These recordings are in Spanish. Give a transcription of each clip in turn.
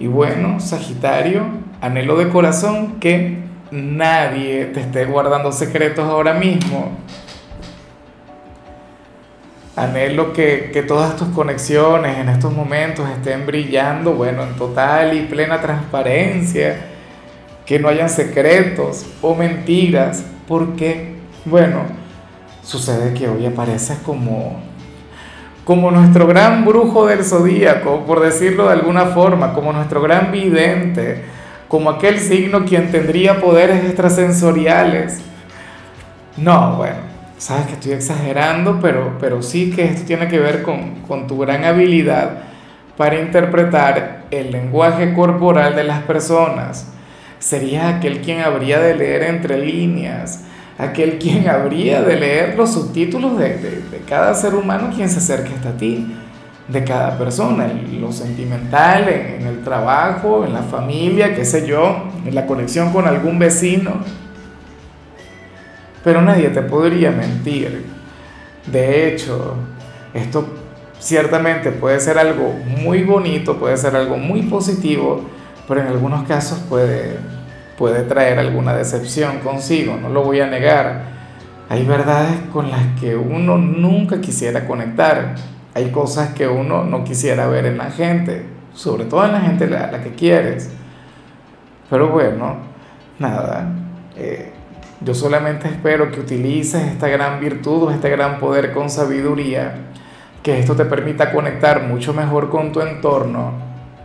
Y bueno, Sagitario, anhelo de corazón que nadie te esté guardando secretos ahora mismo. Anhelo que, que, todas tus conexiones en estos momentos estén brillando, bueno, en total y plena transparencia, que no hayan secretos o mentiras, porque, bueno, sucede que hoy apareces como como nuestro gran brujo del zodíaco, por decirlo de alguna forma, como nuestro gran vidente, como aquel signo quien tendría poderes extrasensoriales. No, bueno, sabes que estoy exagerando, pero, pero sí que esto tiene que ver con, con tu gran habilidad para interpretar el lenguaje corporal de las personas. Sería aquel quien habría de leer entre líneas, aquel quien habría de leer los subtítulos de, cada ser humano quien se acerque hasta ti, de cada persona, en lo sentimental, en, el trabajo, en la familia, qué sé yo, en la conexión con algún vecino. Pero nadie te podría mentir. De hecho, esto ciertamente puede ser algo muy bonito, puede ser algo muy positivo, pero en algunos casos puede puede traer alguna decepción consigo, no lo voy a negar. Hay verdades con las que uno nunca quisiera conectar, hay cosas que uno no quisiera ver en la gente, sobre todo en la gente a la que quieres. Pero bueno, nada, eh, yo solamente espero que utilices esta gran virtud o este gran poder con sabiduría, que esto te permita conectar mucho mejor con tu entorno,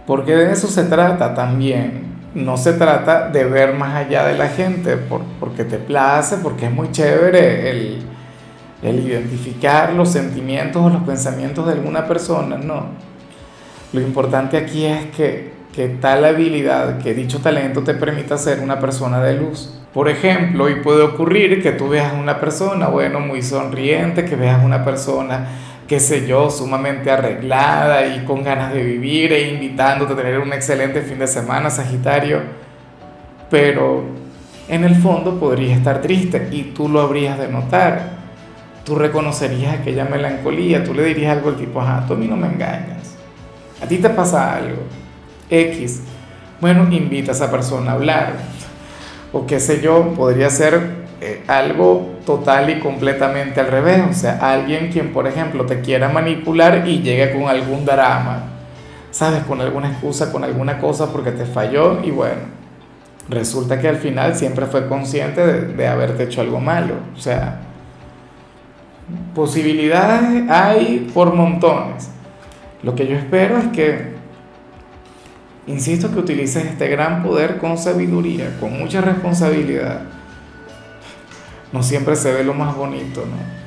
porque de eso se trata también no se trata de ver más allá de la gente porque te place, porque es muy chévere el, identificar los sentimientos o los pensamientos de alguna persona, no. Lo importante aquí es que, que tal habilidad, que dicho talento te permita ser una persona de luz. Por ejemplo, hoy puede ocurrir que tú veas una persona, bueno, muy sonriente, que veas una persona qué sé yo, sumamente arreglada y con ganas de vivir e invitándote a tener un excelente fin de semana, Sagitario, pero en el fondo podría estar triste y tú lo habrías de notar. Tú reconocerías aquella melancolía, tú le dirías algo al tipo, ajá, tú a mí no me engañas, a ti te pasa algo, X. Bueno, invita a esa persona a hablar, o qué sé yo, podría ser eh, algo total y completamente al revés. O sea, alguien quien, por ejemplo, te quiera manipular y llegue con algún drama, ¿sabes? Con alguna excusa, con alguna cosa porque te falló y bueno, resulta que al final siempre fue consciente de, de haberte hecho algo malo. O sea, posibilidades hay por montones. Lo que yo espero es que, insisto, que utilices este gran poder con sabiduría, con mucha responsabilidad no siempre se ve lo más bonito, ¿no?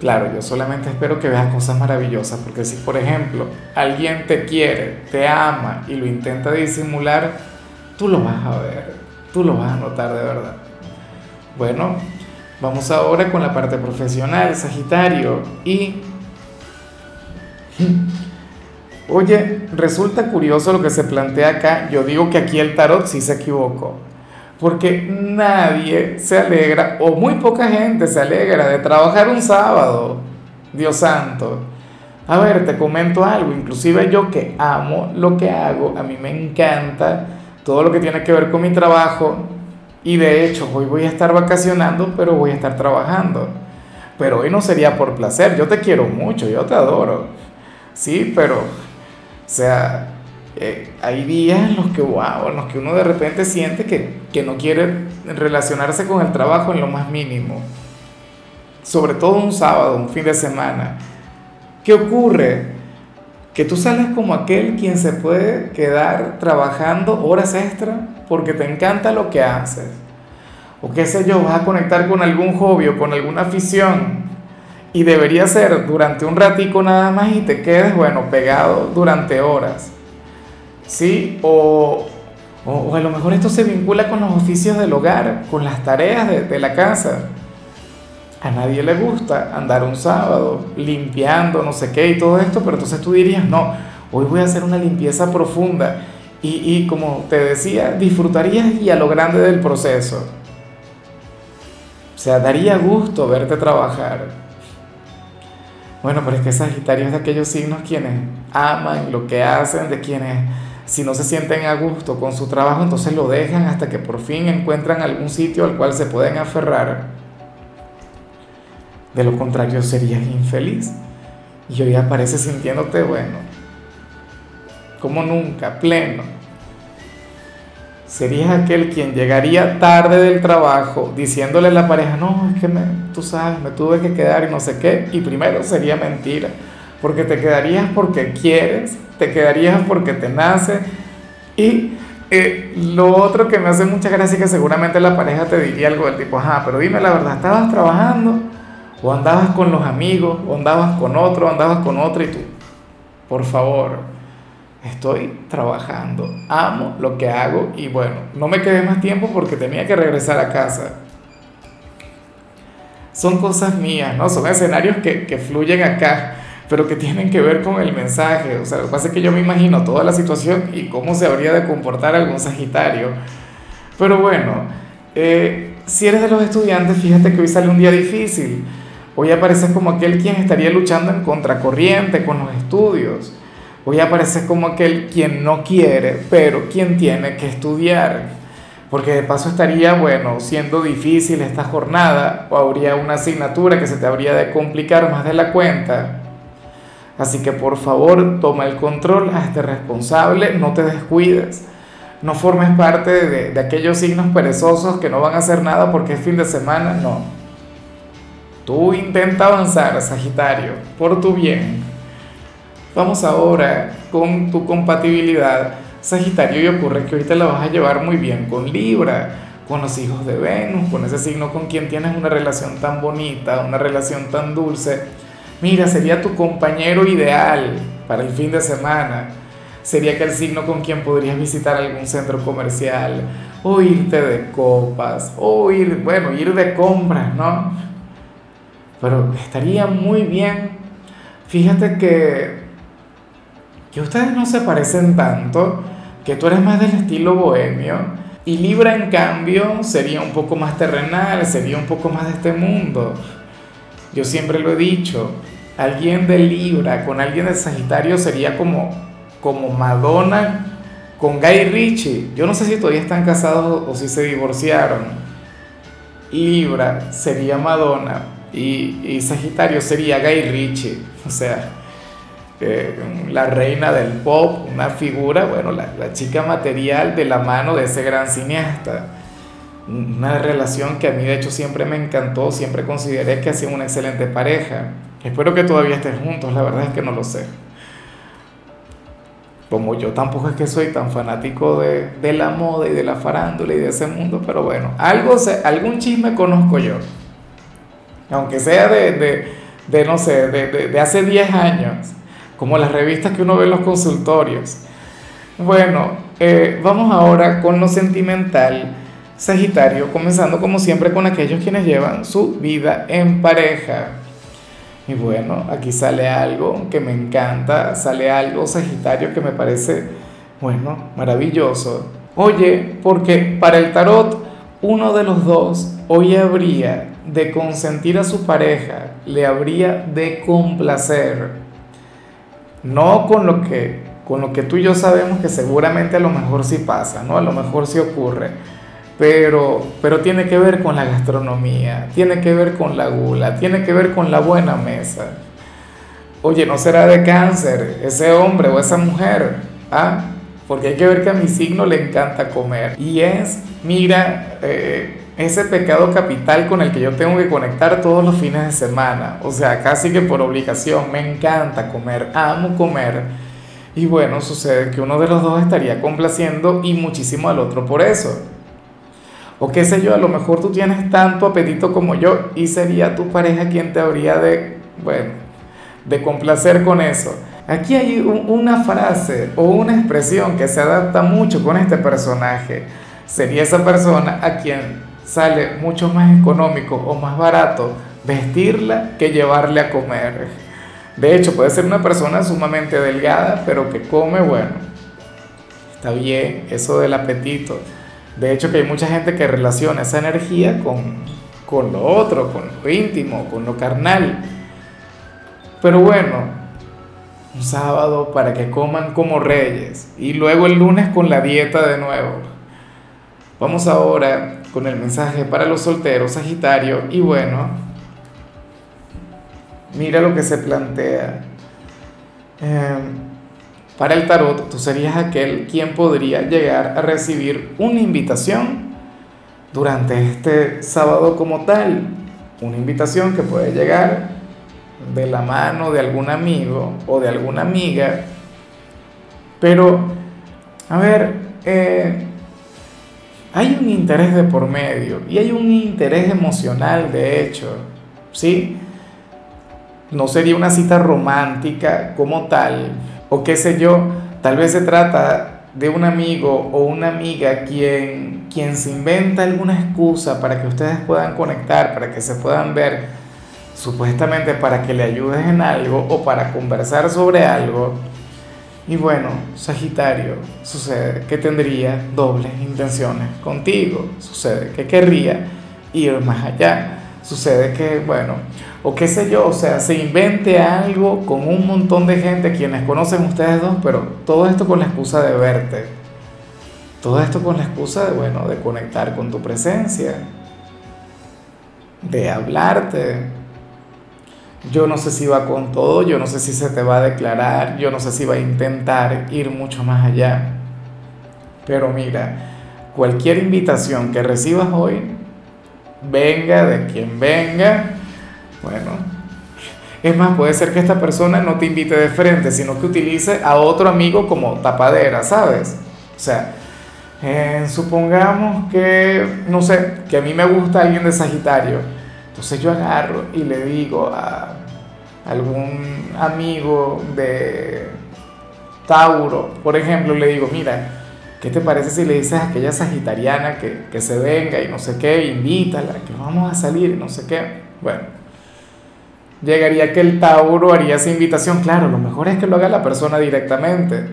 Claro, yo solamente espero que veas cosas maravillosas, porque si por ejemplo alguien te quiere, te ama y lo intenta disimular, tú lo vas a ver, tú lo vas a notar de verdad. Bueno, vamos ahora con la parte profesional, Sagitario, y... Oye, resulta curioso lo que se plantea acá, yo digo que aquí el tarot sí se equivocó. Porque nadie se alegra, o muy poca gente se alegra de trabajar un sábado, Dios santo. A ver, te comento algo, inclusive yo que amo lo que hago, a mí me encanta todo lo que tiene que ver con mi trabajo y de hecho hoy voy a estar vacacionando, pero voy a estar trabajando. Pero hoy no sería por placer, yo te quiero mucho, yo te adoro. Sí, pero, o sea, eh, hay días en los que, wow, en los que uno de repente siente que, que no quiere relacionarse con el trabajo en lo más mínimo. Sobre todo un sábado, un fin de semana. ¿Qué ocurre? Que tú sales como aquel quien se puede quedar trabajando horas extra porque te encanta lo que haces. O qué sé yo, vas a conectar con algún hobby o con alguna afición y debería ser durante un ratico nada más y te quedes, bueno, pegado durante horas. ¿Sí? O, o, a lo mejor esto se vincula con los oficios del hogar, con las tareas de, la casa. A nadie le gusta andar un sábado limpiando, no sé qué y todo esto, pero entonces tú dirías, no, hoy voy a hacer una limpieza profunda. Y, y como te decía, disfrutarías y a lo grande del proceso. O sea, daría gusto verte trabajar. Bueno, pero es que Sagitario es de aquellos signos quienes aman lo que hacen, de quienes si no se sienten a gusto con su trabajo, entonces lo dejan hasta que por fin encuentran algún sitio al cual se pueden aferrar. De lo contrario, serías infeliz. Y hoy apareces sintiéndote, bueno, como nunca, pleno serías aquel quien llegaría tarde del trabajo diciéndole a la pareja, no, es que me, tú sabes, me tuve que quedar y no sé qué, y primero sería mentira, porque te quedarías porque quieres, te quedarías porque te nace, y eh, lo otro que me hace mucha gracia es que seguramente la pareja te diría algo del tipo, ajá, pero dime la verdad, ¿estabas trabajando? ¿O andabas con los amigos? ¿O andabas con otro? ¿O andabas con otro? Y tú, por favor, estoy trabajando, amo lo que hago y bueno, no me quedé más tiempo porque tenía que regresar a casa. Son cosas mías, ¿no? Son escenarios que, que fluyen acá, pero que tienen que ver con el mensaje. O sea, lo que pasa es que yo me imagino toda la situación y cómo se habría de comportar algún Sagitario. Pero bueno, eh, si eres de los estudiantes, fíjate que hoy sale un día difícil. Hoy apareces como aquel quien estaría luchando en contracorriente con los estudios Hoy aparece como aquel quien no quiere, pero quien tiene que estudiar. Porque de paso estaría, bueno, siendo difícil esta jornada, o habría una asignatura que se te habría de complicar más de la cuenta. Así que por favor, toma el control, hazte responsable, no te descuides. No formes parte de, aquellos signos perezosos que no van a hacer nada porque es fin de semana, no. Tú intenta avanzar, Sagitario, por tu bien. Vamos ahora con tu compatibilidad Sagitario y ocurre que ahorita la vas a llevar muy bien con Libra, con los hijos de Venus, con ese signo con quien tienes una relación tan bonita, una relación tan dulce. Mira, sería tu compañero ideal para el fin de semana. Sería aquel signo con quien podrías visitar algún centro comercial, o irte de copas, o ir, bueno, ir de compras, ¿no? Pero estaría muy bien. Fíjate que que ustedes no se parecen tanto, que tú eres más del estilo bohemio y Libra en cambio sería un poco más terrenal, sería un poco más de este mundo. Yo siempre lo he dicho, alguien de Libra con alguien de Sagitario sería como, como Madonna con Guy Ritchie. Yo no sé si todavía están casados o si se divorciaron. Libra sería Madonna y, y Sagitario sería Guy Ritchie. O sea, la reina del pop, una figura, bueno, la, la, chica material de la mano de ese gran cineasta. Una relación que a mí de hecho siempre me encantó, siempre consideré que hacían una excelente pareja. Espero que todavía estén juntos, la verdad es que no lo sé. Como yo tampoco es que soy tan fanático de, de la moda y de la farándula y de ese mundo, pero bueno, algo algún chisme conozco yo. Aunque sea de, de, de no sé, de, hace 10 años como las revistas que uno ve en los consultorios. Bueno, eh, vamos ahora con lo sentimental, Sagitario, comenzando como siempre con aquellos quienes llevan su vida en pareja. Y bueno, aquí sale algo que me encanta, sale algo Sagitario que me parece, bueno, maravilloso. Oye, porque para el tarot, uno de los dos hoy habría de consentir a su pareja, le habría de complacer no con lo que, con lo que tú y yo sabemos que seguramente a lo mejor sí pasa, ¿no? A lo mejor sí ocurre. Pero, pero tiene que ver con la gastronomía, tiene que ver con la gula, tiene que ver con la buena mesa. Oye, ¿no será de cáncer ese hombre o esa mujer? ¿Ah? Porque hay que ver que a mi signo le encanta comer. Y es, mira, eh, ese pecado capital con el que yo tengo que conectar todos los fines de semana. O sea, casi que por obligación. Me encanta comer, amo comer. Y bueno, sucede que uno de los dos estaría complaciendo y muchísimo al otro por eso. O qué sé yo, a lo mejor tú tienes tanto apetito como yo y sería tu pareja quien te habría de, bueno, de complacer con eso. Aquí hay una frase o una expresión que se adapta mucho con este personaje. Sería esa persona a quien sale mucho más económico o más barato vestirla que llevarle a comer. De hecho, puede ser una persona sumamente delgada, pero que come, bueno, está bien, eso del apetito. De hecho, que hay mucha gente que relaciona esa energía con, con lo otro, con lo íntimo, con lo carnal. Pero bueno, un sábado para que coman como reyes y luego el lunes con la dieta de nuevo. Vamos ahora con el mensaje para los solteros, Sagitario, y bueno, mira lo que se plantea. Em, para el tarot, tú serías aquel quien podría llegar a recibir una invitación durante este sábado como tal. Una invitación que puede llegar de la mano de algún amigo o de alguna amiga. Pero, a ver, eh, hay un interés de por medio y hay un interés emocional, de hecho, ¿sí? No sería una cita romántica como tal, o qué sé yo, tal vez se trata de un amigo o una amiga quien, quien se inventa alguna excusa para que ustedes puedan conectar, para que se puedan ver, supuestamente para que le ayudes en algo o para conversar sobre algo. Y bueno, Sagitario, sucede que tendría dobles intenciones contigo, sucede que querría ir más allá, sucede que, bueno, o qué sé yo, o sea, se invente algo con un montón de gente quienes conocen ustedes dos, pero todo esto con la excusa de verte, todo esto con la excusa de, bueno, de conectar con tu presencia, de hablarte, yo no sé si va con todo, yo no sé si se te va a declarar, yo no sé si va a intentar ir mucho más allá. Pero mira, cualquier invitación que recibas hoy, venga de quien venga, bueno, es más, puede ser que esta persona no te invite de frente, sino que utilice a otro amigo como tapadera, ¿sabes? O sea, eh, supongamos que, no sé, que a mí me gusta alguien de Sagitario entonces yo agarro y le digo a algún amigo de Tauro, por ejemplo, le digo, mira, ¿qué te parece si le dices a aquella sagitariana que, que se venga y no sé qué, invítala, que vamos a salir y no sé qué? Bueno, llegaría que el Tauro haría esa invitación, claro, lo mejor es que lo haga la persona directamente,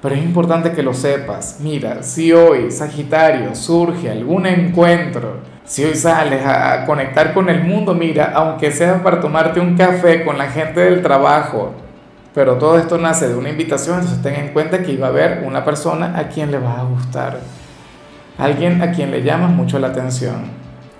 pero es importante que lo sepas. Mira, si hoy, Sagitario, surge algún encuentro, si hoy sales a conectar con el mundo, mira, aunque sea para tomarte un café con la gente del trabajo, pero todo esto nace de una invitación, entonces ten en cuenta que iba a haber una persona a quien le va a gustar, alguien a quien le llamas mucho la atención.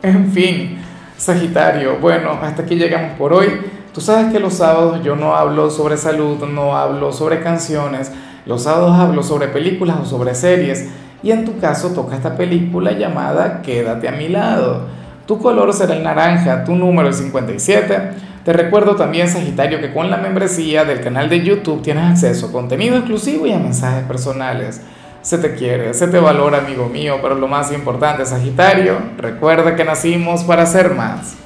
En fin, Sagitario, bueno, hasta aquí llegamos por hoy. Tú sabes que los sábados yo no hablo sobre salud, no hablo sobre canciones, los sábados hablo sobre películas o sobre series y en tu caso toca esta película llamada Quédate a mi lado. Tu color será el naranja, tu número el 57. Te recuerdo también, Sagitario, que con la membresía del canal de YouTube tienes acceso a contenido exclusivo y a mensajes personales. Se te quiere, se te valora, amigo mío, pero lo más importante, Sagitario, recuerda que nacimos para ser más.